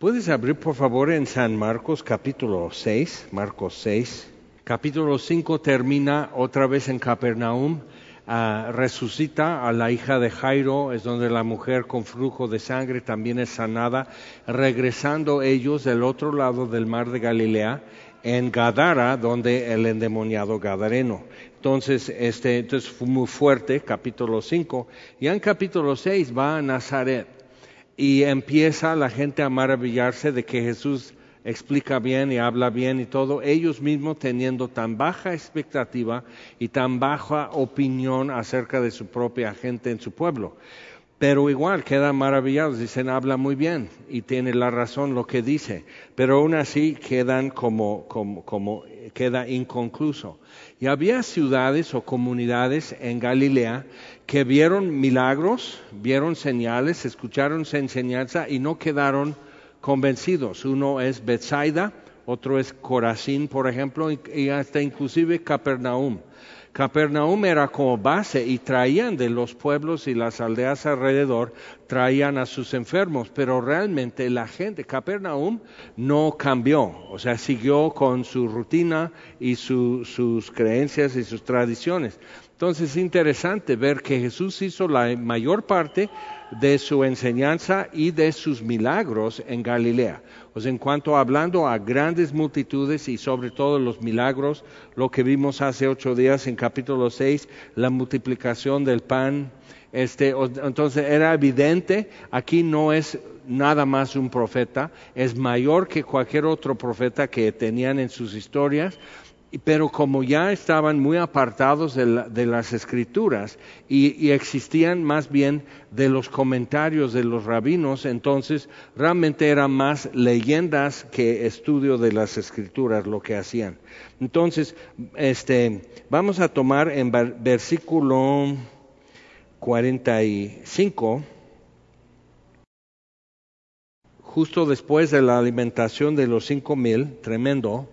¿Puedes abrir por favor en San Marcos capítulo 6, Marcos 6? Capítulo 5 termina otra vez en Capernaum, ah, resucita a la hija de Jairo, es donde la mujer con flujo de sangre también es sanada, regresando ellos del otro lado del mar de Galilea, en Gadara, donde el endemoniado Gadareno. Entonces, este, entonces fue muy fuerte, capítulo 5. Y en capítulo 6 va a Nazaret y empieza la gente a maravillarse de que Jesús explica bien y habla bien y todo, ellos mismos teniendo tan baja expectativa y tan baja opinión acerca de su propia gente en su pueblo. Pero igual quedan maravillados, dicen habla muy bien y tiene la razón lo que dice, pero aún así quedan como, como, como queda inconcluso. Y había ciudades o comunidades en Galilea que vieron milagros, vieron señales, escucharon enseñanza y no quedaron convencidos. Uno es Bethsaida, otro es Corazín, por ejemplo, y hasta inclusive Capernaum. Capernaum era como base y traían de los pueblos y las aldeas alrededor, traían a sus enfermos, pero realmente la gente, Capernaum no cambió, o sea, siguió con su rutina y sus creencias y sus tradiciones. Entonces es interesante ver que Jesús hizo la mayor parte de su enseñanza y de sus milagros en Galilea. Pues en cuanto hablando a grandes multitudes y sobre todo los milagros, lo que vimos hace ocho días en capítulo 6, la multiplicación del pan, este, entonces era evidente, aquí no es nada más un profeta, es mayor que cualquier otro profeta que tenían en sus historias, pero como ya estaban muy apartados de, las escrituras y, existían más bien de los comentarios de los rabinos, entonces realmente eran más leyendas que estudio de las escrituras lo que hacían. Entonces, este, vamos a tomar en versículo 45, justo después de la alimentación de los cinco mil, tremendo,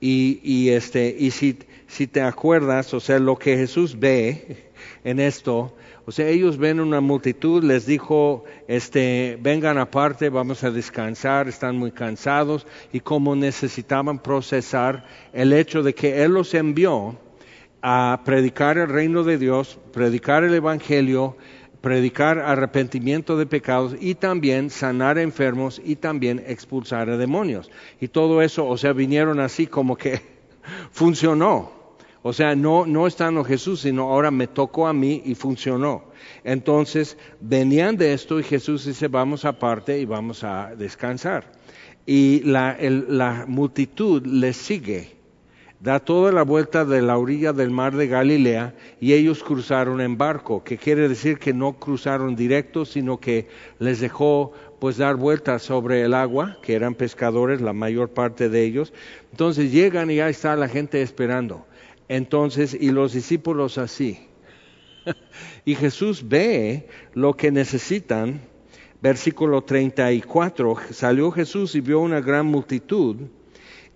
y, y, este, y si, si te acuerdas, o sea, lo que Jesús ve en esto, o sea, ellos ven una multitud, les dijo, este, vengan aparte, vamos a descansar, están muy cansados, y como necesitaban procesar el hecho de que Él los envió a predicar el reino de Dios, predicar el Evangelio, predicar arrepentimiento de pecados y también sanar enfermos y también expulsar a demonios. Y todo eso, o sea, vinieron así como que funcionó. O sea, no, no estando Jesús, sino ahora me tocó a mí y funcionó. Entonces, venían de esto y Jesús dice, vamos aparte y vamos a descansar. Y la, la multitud les sigue da toda la vuelta de la orilla del mar de Galilea y ellos cruzaron en barco, que quiere decir que no cruzaron directo, sino que les dejó pues dar vueltas sobre el agua, que eran pescadores, la mayor parte de ellos. Entonces llegan y ahí está la gente esperando. Entonces, y los discípulos así. y Jesús ve lo que necesitan. Versículo 34, salió Jesús y vio una gran multitud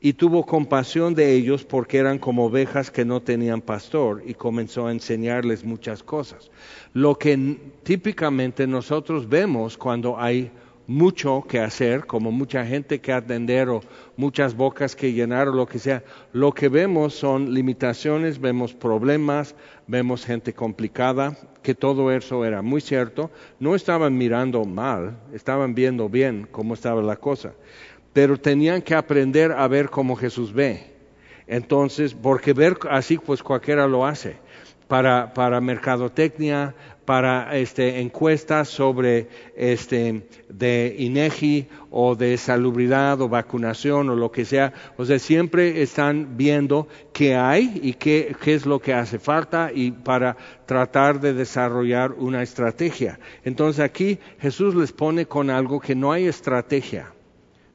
y tuvo compasión de ellos porque eran como ovejas que no tenían pastor y comenzó a enseñarles muchas cosas. Lo que típicamente nosotros vemos cuando hay mucho que hacer, como mucha gente que atender o muchas bocas que llenar o lo que sea, lo que vemos son limitaciones, vemos problemas, vemos gente complicada, que todo eso era muy cierto. No estaban mirando mal, estaban viendo bien cómo estaba la cosa pero tenían que aprender a ver como Jesús ve. Entonces, porque ver así, pues cualquiera lo hace. Para, para mercadotecnia, para este, encuestas sobre este, de INEGI o de salubridad o vacunación o lo que sea. O sea, siempre están viendo qué hay y qué, qué es lo que hace falta y para tratar de desarrollar una estrategia. Entonces aquí Jesús les pone con algo que no hay estrategia.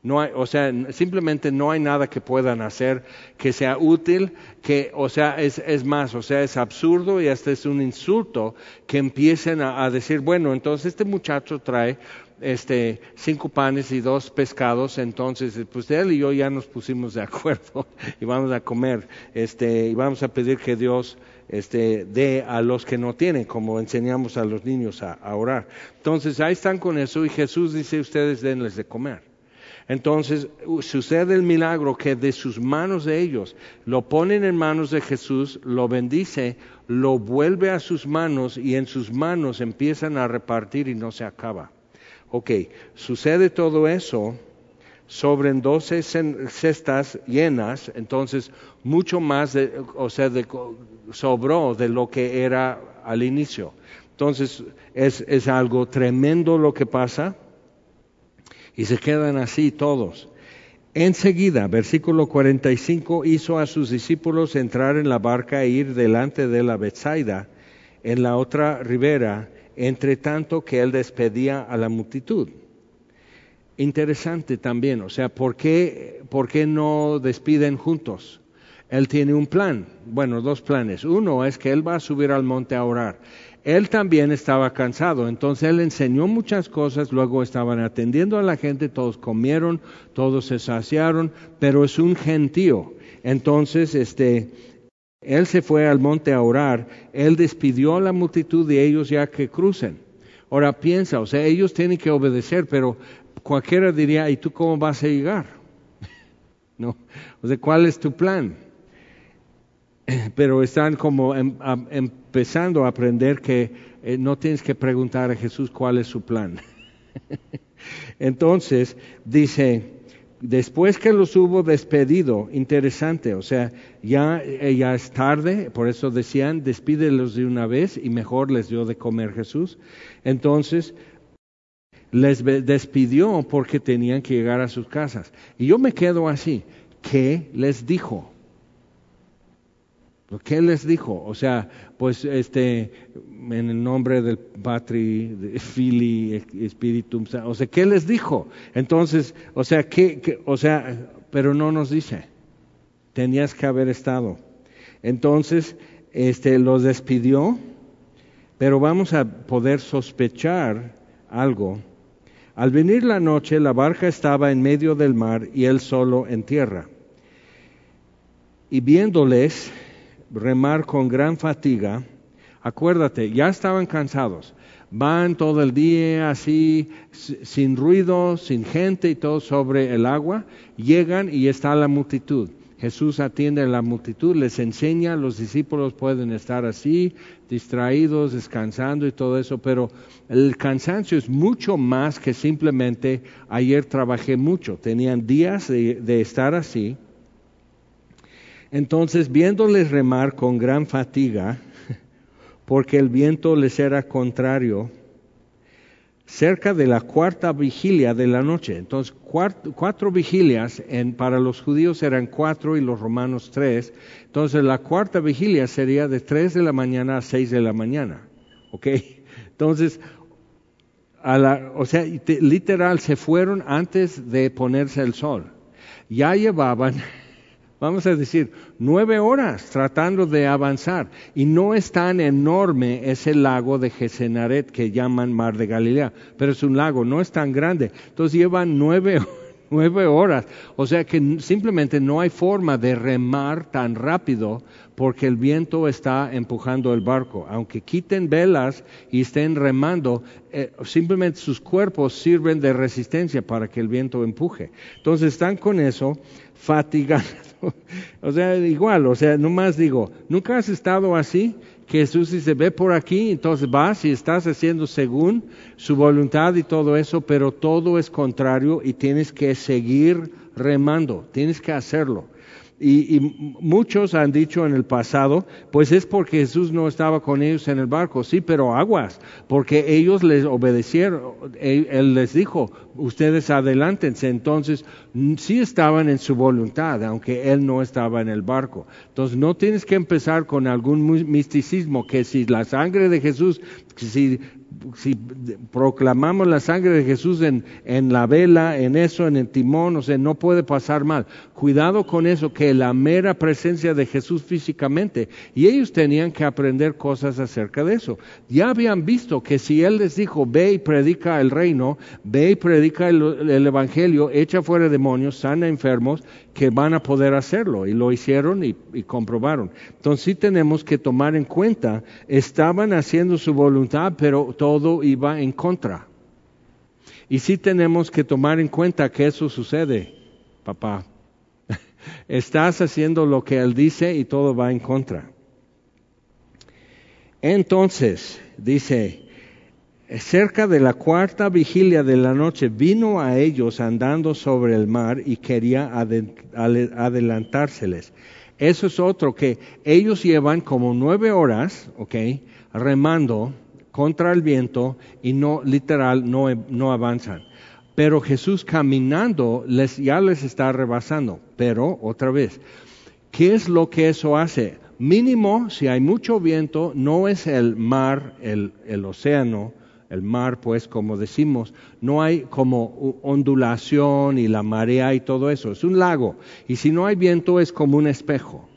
No hay, o sea, simplemente no hay nada que puedan hacer que sea útil, que, o sea, es, es más, o sea, es absurdo y hasta es un insulto que empiecen a, decir, bueno, entonces este muchacho trae este, cinco panes y dos pescados, entonces pues él y yo ya nos pusimos de acuerdo y vamos a comer, este, y vamos a pedir que Dios este, dé a los que no tienen, como enseñamos a los niños a, a orar. Entonces ahí están con eso y Jesús dice, ustedes denles de comer. Entonces sucede el milagro que de sus manos de ellos lo ponen en manos de Jesús, lo bendice, lo vuelve a sus manos y en sus manos empiezan a repartir y no se acaba. Ok, sucede todo eso sobre doce cestas llenas, entonces mucho más, o sea, sobró de lo que era al inicio. Entonces es, es algo tremendo lo que pasa y se quedan así todos. Enseguida, versículo 45, hizo a sus discípulos entrar en la barca e ir delante de la Bethsaida, en la otra ribera, entre tanto que él despedía a la multitud. Interesante también, o sea, ¿por qué, ¿por qué no despiden juntos? Él tiene un plan, bueno, dos planes. Uno es que él va a subir al monte a orar él también estaba cansado, entonces él enseñó muchas cosas, luego estaban atendiendo a la gente, todos comieron, todos se saciaron, pero es un gentío. Entonces, este, él se fue al monte a orar, él despidió a la multitud de ellos ya que crucen. Ahora piensa, o sea, ellos tienen que obedecer, pero cualquiera diría, ¿y tú cómo vas a llegar? no, o sea, ¿cuál es tu plan? pero están como em, empezando a aprender que eh, no tienes que preguntar a Jesús cuál es su plan. Entonces, dice, después que los hubo despedido, interesante, o sea, ya, eh, ya es tarde, por eso decían, despídelos de una vez y mejor les dio de comer Jesús. Entonces, les despidió porque tenían que llegar a sus casas. Y yo me quedo así, ¿qué les dijo? ¿Qué les dijo? O sea, pues este, en el nombre del Patri, Fili, Espíritu, o sea, ¿qué les dijo? Entonces, o sea, ¿qué, o sea, pero no nos dice. Tenías que haber estado. Entonces, este, los despidió, pero vamos a poder sospechar algo. Al venir la noche, la barca estaba en medio del mar y él solo en tierra. Y viéndoles, remar con gran fatiga, acuérdate, ya estaban cansados. Van todo el día así, sin ruido, sin gente y todo sobre el agua. Llegan y está la multitud. Jesús atiende a la multitud, les enseña, los discípulos pueden estar así, distraídos, descansando y todo eso, pero el cansancio es mucho más que simplemente ayer trabajé mucho. Tenían días de estar así entonces, viéndoles remar con gran fatiga, porque el viento les era contrario, cerca de la cuarta vigilia de la noche. Entonces, cuatro, vigilias en, para los judíos eran cuatro y los romanos tres. Entonces, la cuarta vigilia sería de tres de la mañana a seis de la mañana. ¿Ok? Entonces, a la, o sea, literal, se fueron antes de ponerse el sol. Ya llevaban vamos a decir, nueve horas tratando de avanzar. Y no es tan enorme ese lago de Gesenaret que llaman Mar de Galilea, pero es un lago, no es tan grande. Entonces llevan nueve, nueve horas. O sea que simplemente no hay forma de remar tan rápido porque el viento está empujando el barco. Aunque quiten velas y estén remando, eh, simplemente sus cuerpos sirven de resistencia para que el viento empuje. Entonces están con eso, fatigados o sea, igual, o sea, nomás digo, ¿nunca has estado así? Jesús dice, ve por aquí, entonces vas y estás haciendo según su voluntad y todo eso, pero todo es contrario y tienes que seguir remando, tienes que hacerlo. Y, muchos han dicho en el pasado, pues es porque Jesús no estaba con ellos en el barco, sí, pero aguas, porque ellos les obedecieron, él, les dijo, ustedes adelántense, entonces sí estaban en su voluntad, aunque él no estaba en el barco. Entonces no tienes que empezar con algún misticismo, que si la sangre de Jesús, si proclamamos la sangre de Jesús en, en, la vela, en eso, en el timón, o sea, no puede pasar mal. Cuidado con eso, que la mera presencia de Jesús físicamente, y ellos tenían que aprender cosas acerca de eso. Ya habían visto que si Él les dijo, ve y predica el reino, ve y predica el, Evangelio, echa fuera demonios, sana enfermos, que van a poder hacerlo, y lo hicieron y, y comprobaron. Entonces sí tenemos que tomar en cuenta, estaban haciendo su voluntad, pero todo iba en contra. Y sí tenemos que tomar en cuenta que eso sucede, papá. Estás haciendo lo que Él dice y todo va en contra. Entonces, dice, cerca de la cuarta vigilia de la noche vino a ellos andando sobre el mar y quería adelantárseles. Eso es otro que ellos llevan como nueve horas, ¿ok? Remando contra el viento y no, literal, no, no avanzan. Pero Jesús caminando les, ya les está rebasando. Pero, otra vez, ¿qué es lo que eso hace? Mínimo, si hay mucho viento, no es el mar, el océano, el mar, pues como decimos, no hay como ondulación y la marea y todo eso, es un lago. Y si no hay viento es como un espejo.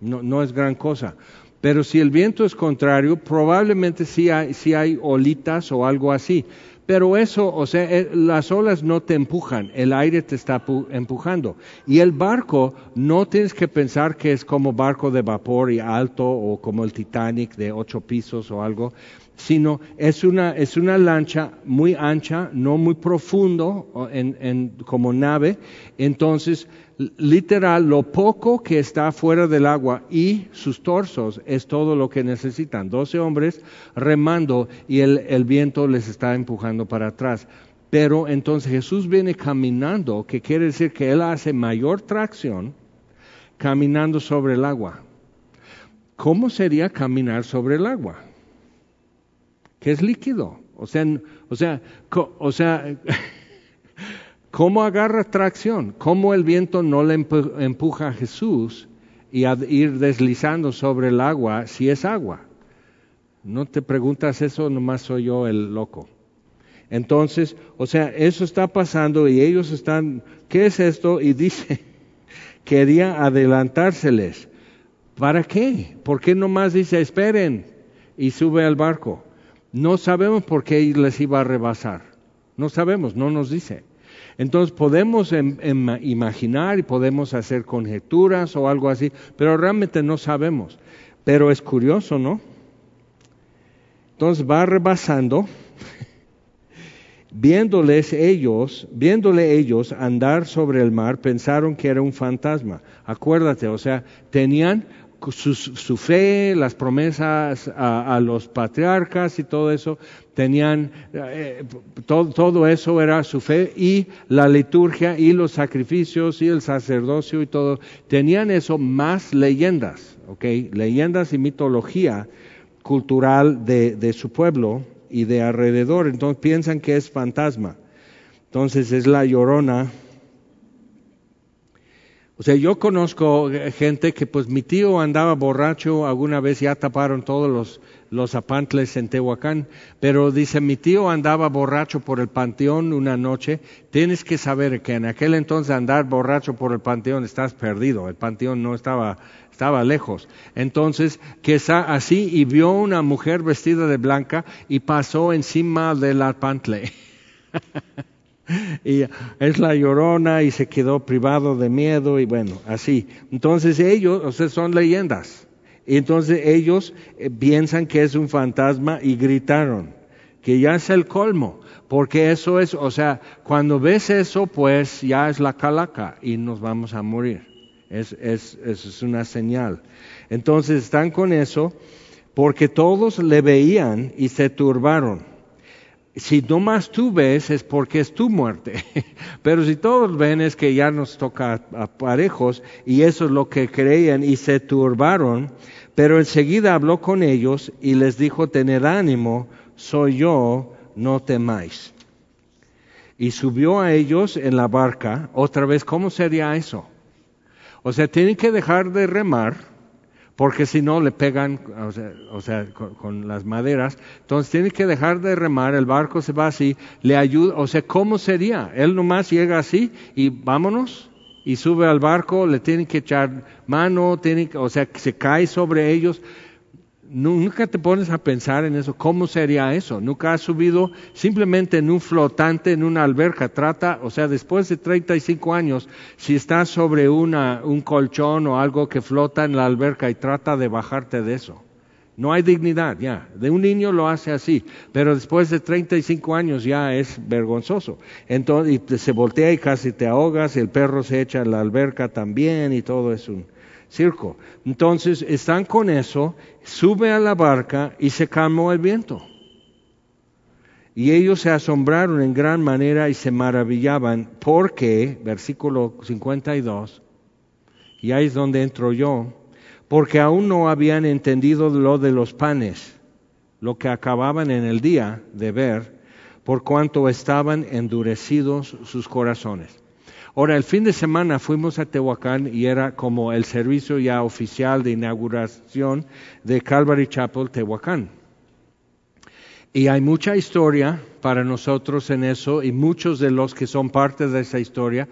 No, no es gran cosa. Pero si el viento es contrario, probablemente sí hay, sí hay olitas o algo así. Pero eso, o sea, eh, las olas no te empujan, el aire te está empujando. Y el barco, no tienes que pensar que es como barco de vapor y alto o como el Titanic de ocho pisos o algo sino es una, es una lancha muy ancha, no muy profundo en, como nave. Entonces, literal, lo poco que está fuera del agua y sus torsos es todo lo que necesitan. Doce hombres remando y el, viento les está empujando para atrás. Pero entonces Jesús viene caminando, que quiere decir que Él hace mayor tracción caminando sobre el agua. ¿Cómo sería caminar sobre el agua? que es líquido. O sea, o sea, o sea ¿cómo agarra tracción? ¿Cómo el viento no le empuja a Jesús y a ir deslizando sobre el agua si es agua? No te preguntas eso, nomás soy yo el loco. Entonces, o sea, eso está pasando y ellos están, ¿qué es esto? Y dice, quería adelantárseles. ¿Para qué? ¿Por qué nomás dice, esperen y sube al barco? No sabemos por qué les iba a rebasar. No sabemos, no nos dice. Entonces podemos em, em, imaginar y podemos hacer conjeturas o algo así, pero realmente no sabemos. Pero es curioso, ¿no? Entonces va rebasando, viéndoles ellos, viéndole ellos andar sobre el mar, pensaron que era un fantasma. Acuérdate, o sea, tenían su, fe, las promesas a, los patriarcas y todo eso, tenían, eh, todo, eso era su fe y la liturgia y los sacrificios y el sacerdocio y todo, tenían eso más leyendas, ¿ok? Leyendas y mitología cultural de, de su pueblo y de alrededor, entonces piensan que es fantasma. Entonces es la llorona o sea, yo conozco gente que pues mi tío andaba borracho, alguna vez ya taparon todos los, los apantles en Tehuacán, pero dice, mi tío andaba borracho por el panteón una noche, tienes que saber que en aquel entonces andar borracho por el panteón estás perdido, el panteón no estaba, estaba lejos. Entonces, que está así y vio una mujer vestida de blanca y pasó encima del apantle. y es la llorona y se quedó privado de miedo y bueno, así. Entonces ellos, o sea, son leyendas. Entonces ellos eh, piensan que es un fantasma y gritaron, que ya es el colmo, porque eso es, o sea, cuando ves eso, pues ya es la calaca y nos vamos a morir. Es, es, es una señal. Entonces están con eso porque todos le veían y se turbaron si no más tú ves es porque es tu muerte. Pero si todos ven es que ya nos toca a parejos y eso es lo que creían y se turbaron. Pero enseguida habló con ellos y les dijo, tened ánimo, soy yo, no temáis. Y subió a ellos en la barca. Otra vez, ¿cómo sería eso? O sea, tienen que dejar de remar porque si no le pegan, o sea, con, las maderas. Entonces tiene que dejar de remar, el barco se va así, le ayuda, o sea, ¿cómo sería? Él nomás llega así y vámonos y sube al barco, le tienen que echar mano, tiene, o sea, se cae sobre ellos. Nunca te pones a pensar en eso, ¿cómo sería eso? Nunca has subido simplemente en un flotante, en una alberca. Trata, o sea, después de 35 años, si estás sobre una, un colchón o algo que flota en la alberca y trata de bajarte de eso. No hay dignidad ya. De un niño lo hace así, pero después de 35 años ya es vergonzoso. Entonces y se voltea y casi te ahogas, el perro se echa a la alberca también y todo es un circo. Entonces están con eso, sube a la barca y se calmó el viento. Y ellos se asombraron en gran manera y se maravillaban porque, versículo 52, y ahí es donde entro yo, porque aún no habían entendido lo de los panes, lo que acababan en el día de ver, por cuanto estaban endurecidos sus corazones. Ahora, el fin de semana fuimos a Tehuacán y era como el servicio ya oficial de inauguración de Calvary Chapel Tehuacán. Y hay mucha historia para nosotros en eso y muchos de los que son parte de esa historia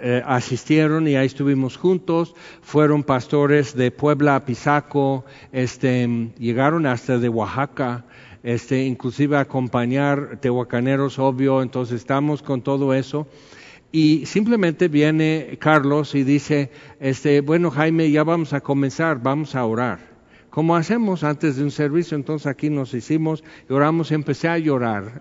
eh, asistieron y ahí estuvimos juntos, fueron pastores de Puebla a Pisaco, este, llegaron hasta de Oaxaca, este, inclusive acompañar tehuacaneros, obvio, entonces estamos con todo eso. Y simplemente viene Carlos y dice, este, bueno Jaime, ya vamos a comenzar, vamos a orar. Como hacemos antes de un servicio, entonces aquí nos hicimos, oramos, empecé a llorar.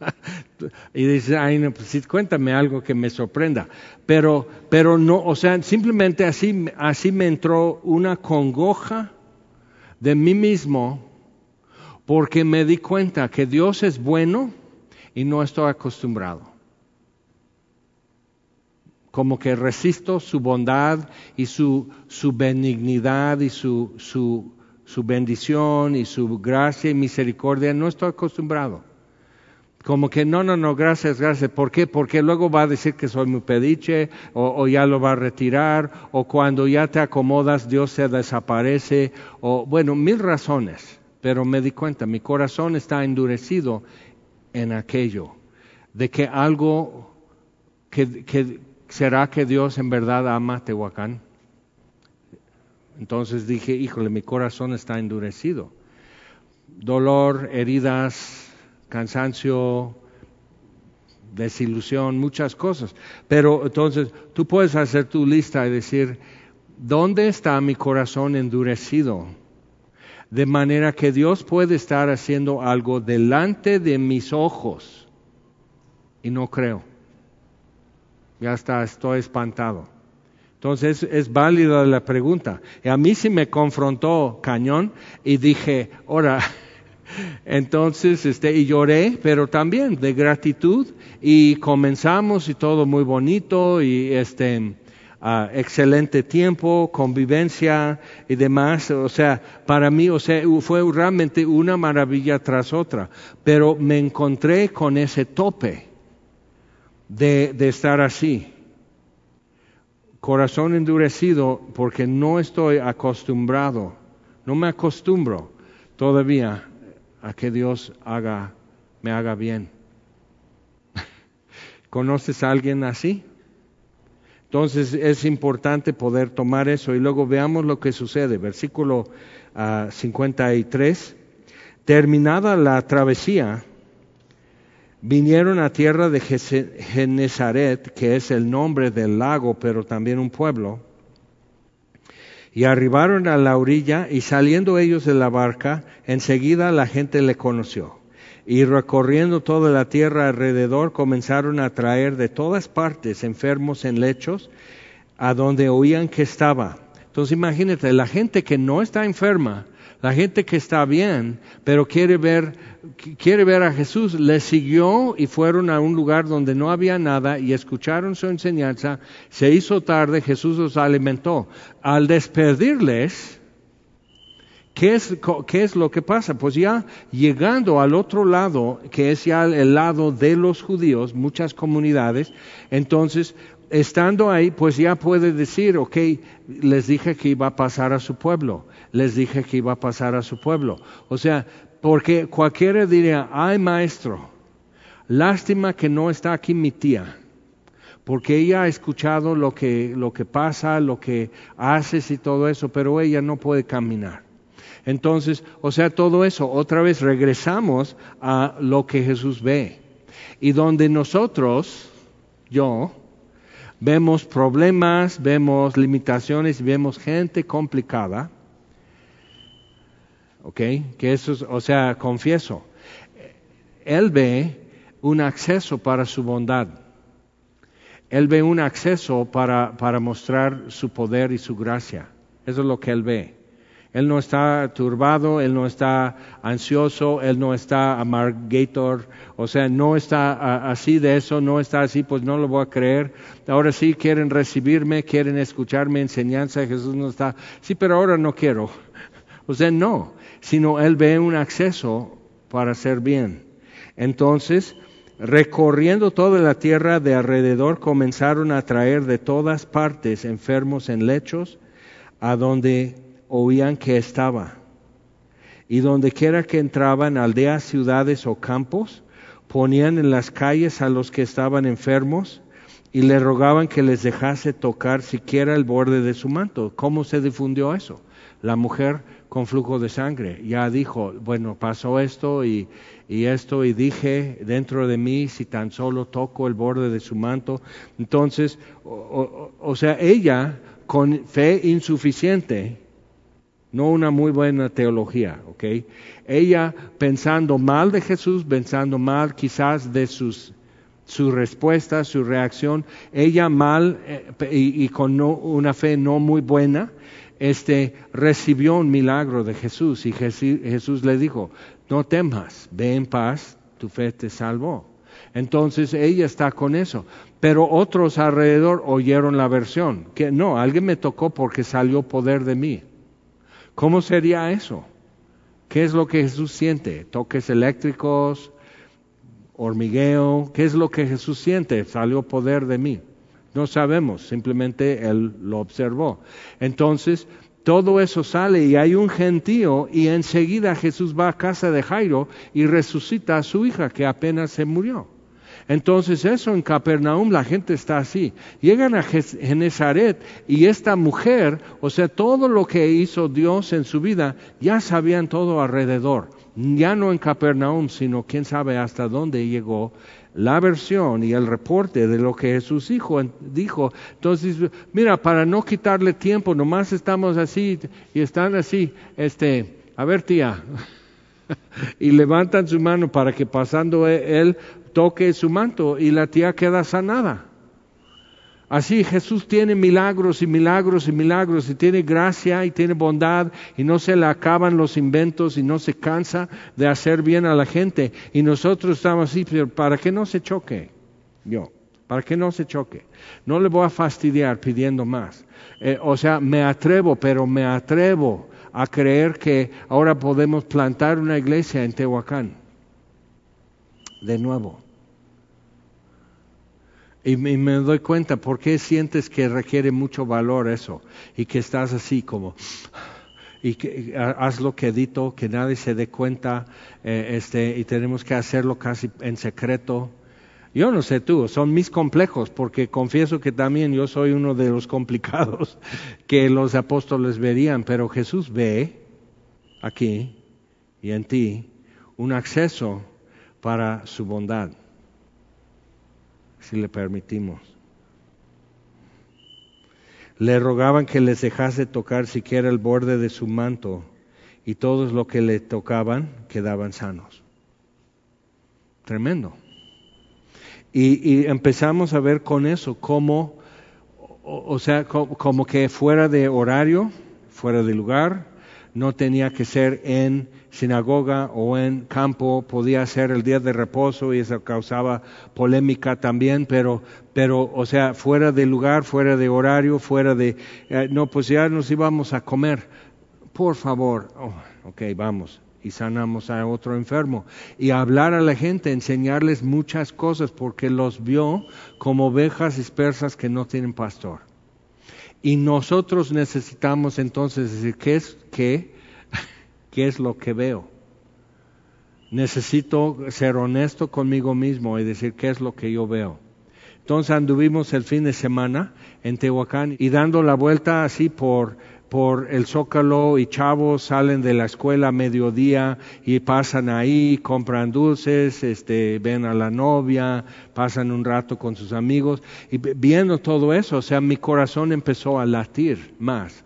y dice, ay, no, pues cuéntame algo que me sorprenda. Pero, pero no, o sea, simplemente así, así me entró una congoja de mí mismo porque me di cuenta que Dios es bueno y no estoy acostumbrado. Como que resisto su bondad y su, su benignidad y su, su, su bendición y su gracia y misericordia, no estoy acostumbrado como que no, no, no, gracias, gracias. ¿Por qué? Porque luego va a decir que soy muy pediche o, ya lo va a retirar o cuando ya te acomodas Dios se desaparece o bueno, mil razones. Pero me di cuenta, mi corazón está endurecido en aquello, de que algo, que, que será que Dios en verdad ama a Tehuacán. Entonces dije, híjole, mi corazón está endurecido. Dolor, heridas, cansancio, desilusión, muchas cosas. Pero entonces tú puedes hacer tu lista y decir, ¿dónde está mi corazón endurecido? De manera que Dios puede estar haciendo algo delante de mis ojos y no creo. Ya está, estoy espantado. Entonces es válida la pregunta. Y a mí sí me confrontó cañón y dije, ahora, entonces, este, y lloré, pero también de gratitud, y comenzamos y todo muy bonito, y este, ah, excelente tiempo, convivencia y demás. O sea, para mí, o sea, fue realmente una maravilla tras otra, pero me encontré con ese tope de, estar así. Corazón endurecido porque no estoy acostumbrado, no me acostumbro todavía a que Dios haga, me haga bien. ¿Conoces a alguien así? Entonces es importante poder tomar eso y luego veamos lo que sucede. Versículo 53. Ah, Terminada la travesía, vinieron a tierra de Genezaret, que es el nombre del lago, pero también un pueblo y arribaron a la orilla y saliendo ellos de la barca, enseguida la gente le conoció. Y recorriendo toda la tierra alrededor comenzaron a traer de todas partes enfermos en lechos a donde oían que estaba. Entonces imagínate, la gente que no está enferma, la gente que está bien, pero quiere ver, quiere ver a Jesús, le siguió y fueron a un lugar donde no había nada y escucharon su enseñanza. Se hizo tarde, Jesús los alimentó. Al despedirles, ¿Qué es, ¿Qué es, lo que pasa? Pues ya llegando al otro lado, que es ya el lado de los judíos, muchas comunidades, entonces, estando ahí, pues ya puede decir, ok, les dije que iba a pasar a su pueblo les dije que iba a pasar a su pueblo. O sea, porque cualquiera diría, ay maestro, lástima que no está aquí mi tía, porque ella ha escuchado lo que, lo que pasa, lo que haces y todo eso, pero ella no puede caminar. Entonces, o sea, todo eso, otra vez regresamos a lo que Jesús ve. Y donde nosotros, yo, vemos problemas, vemos limitaciones, vemos gente complicada, ¿ok? Que eso es, o sea, confieso. Él ve un acceso para su bondad. Él ve un acceso para, para mostrar su poder y su gracia. Eso es lo que él ve. Él no está turbado, él no está ansioso, él no está amargator, o sea, no está así de eso, no está así, pues no lo voy a creer. Ahora sí quieren recibirme, quieren escucharme enseñanza, Jesús no está, sí, pero ahora no quiero. Sea, no, sino él ve un acceso para hacer bien. Entonces, recorriendo toda la tierra de alrededor, comenzaron a traer de todas partes enfermos en lechos, a donde oían que estaba. Y donde quiera que entraban, aldeas, ciudades o campos, ponían en las calles a los que estaban enfermos y le rogaban que les dejase tocar siquiera el borde de su manto. ¿Cómo se difundió eso? La mujer con flujo de sangre ya dijo, bueno, pasó esto y, esto y dije dentro de mí si tan solo toco el borde de su manto. Entonces, o sea, ella con fe insuficiente no una muy buena teología, ¿ok? Ella pensando mal de Jesús, pensando mal quizás de sus su respuesta, su reacción, ella mal eh, y, con una fe no muy buena, este, recibió un milagro de Jesús y Jesús, le dijo, no temas, ve en paz, tu fe te salvó. Entonces ella está con eso. Pero otros alrededor oyeron la versión, que no, alguien me tocó porque salió poder de mí. ¿Cómo sería eso? ¿Qué es lo que Jesús siente? ¿Toques eléctricos? ¿Hormigueo? ¿Qué es lo que Jesús siente? Salió poder de mí. No sabemos, simplemente Él lo observó. Entonces, todo eso sale y hay un gentío y enseguida Jesús va a casa de Jairo y resucita a su hija que apenas se murió. Entonces eso en Capernaum la gente está así. Llegan a Genezaret y esta mujer, o sea, todo lo que hizo Dios en su vida, ya sabían todo alrededor. Ya no en Capernaum, sino quién sabe hasta dónde llegó la versión y el reporte de lo que Jesús dijo. dijo. Entonces, mira, para no quitarle tiempo, nomás estamos así y están así, este, a ver tía, y levantan su mano para que pasando e-, él toque su manto y la tía queda sanada. Así Jesús tiene milagros y milagros y milagros y tiene gracia y tiene bondad y no se le acaban los inventos y no se cansa de hacer bien a la gente. Y nosotros estamos así, pero para que no se choque, yo, para que no se choque. No le voy a fastidiar pidiendo más. Eh, o sea, me atrevo, pero me atrevo a creer que ahora podemos plantar una iglesia en Tehuacán. De nuevo. Y me, doy cuenta por qué sientes que requiere mucho valor eso y que estás así como y que haz lo que edito, que nadie se dé cuenta, eh, este, y tenemos que hacerlo casi en secreto. Yo no sé tú, son mis complejos, porque confieso que también yo soy uno de los complicados que los apóstoles verían, pero Jesús ve aquí y en ti un acceso para su bondad si le permitimos. Le rogaban que les dejase tocar siquiera el borde de su manto y todos los que le tocaban quedaban sanos. Tremendo. Y, empezamos a ver con eso cómo, o, sea, como que fuera de horario, fuera de lugar, no tenía que ser en sinagoga o en campo, podía ser el día de reposo y eso causaba polémica también, pero, pero o sea, fuera de lugar, fuera de horario, fuera de, eh, no, pues ya nos íbamos a comer, por favor, oh, ok, vamos, y sanamos a otro enfermo. Y hablar a la gente, enseñarles muchas cosas, porque los vio como ovejas dispersas que no tienen pastor. Y nosotros necesitamos entonces decir, ¿qué es, qué, es lo que veo? Necesito ser honesto conmigo mismo y decir qué es lo que yo veo. Entonces anduvimos el fin de semana en Tehuacán y dando la vuelta así por por el Zócalo y chavos salen de la escuela a mediodía y pasan ahí, compran dulces, este, ven a la novia, pasan un rato con sus amigos. Y viendo todo eso, o sea, mi corazón empezó a latir más.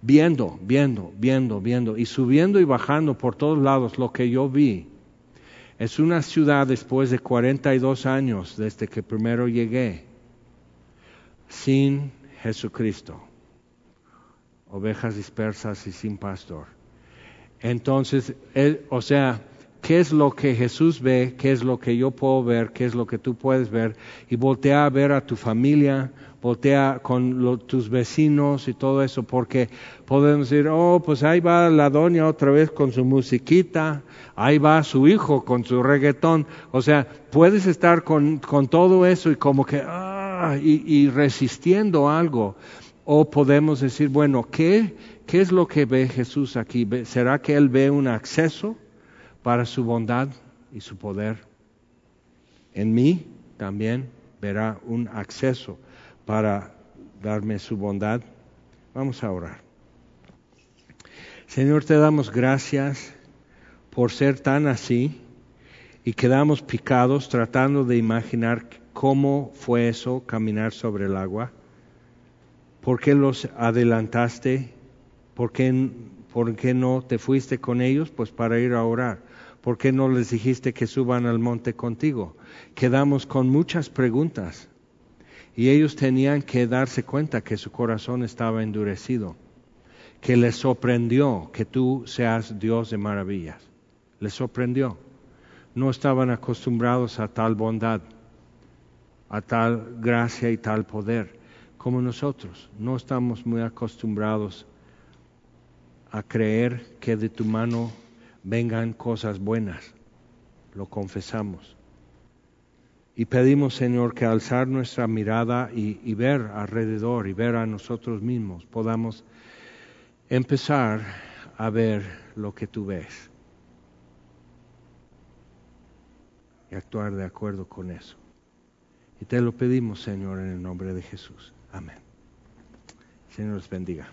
viendo, viendo, viendo, viendo, y subiendo y bajando por todos lados, lo que yo vi es una ciudad después de 42 años desde que primero llegué, sin Jesucristo, ovejas dispersas y sin pastor. Entonces, o sea, ¿qué es lo que Jesús ve? ¿Qué es lo que yo puedo ver? ¿Qué es lo que tú puedes ver? Y voltea a ver a tu familia, voltea con tus vecinos y todo eso, porque podemos decir, oh, pues ahí va la doña otra vez con su musiquita, ahí va su hijo con su reggaetón. O sea, puedes estar con, con todo eso y como que, ah, y, resistiendo algo. O podemos decir, bueno, ¿qué, ¿qué es lo que ve Jesús aquí? ¿Será que Él ve un acceso para su bondad y su poder? En mí también verá un acceso para darme su bondad. Vamos a orar. Señor, te damos gracias por ser tan así y quedamos picados tratando de imaginar cómo fue eso, caminar sobre el agua. ¿Por qué los adelantaste? ¿Por qué, ¿Por qué no te fuiste con ellos? Pues para ir a orar. ¿Por qué no les dijiste que suban al monte contigo? Quedamos con muchas preguntas y ellos tenían que darse cuenta que su corazón estaba endurecido, que les sorprendió que tú seas Dios de maravillas. Les sorprendió. No estaban acostumbrados a tal bondad, a tal gracia y tal poder como nosotros. No estamos muy acostumbrados a creer que de tu mano vengan cosas buenas. Lo confesamos. Y pedimos, Señor, que alzar nuestra mirada y, ver alrededor y ver a nosotros mismos, podamos empezar a ver lo que tú ves y actuar de acuerdo con eso. Y te lo pedimos, Señor, en el nombre de Jesús. Amén. Señor les bendiga.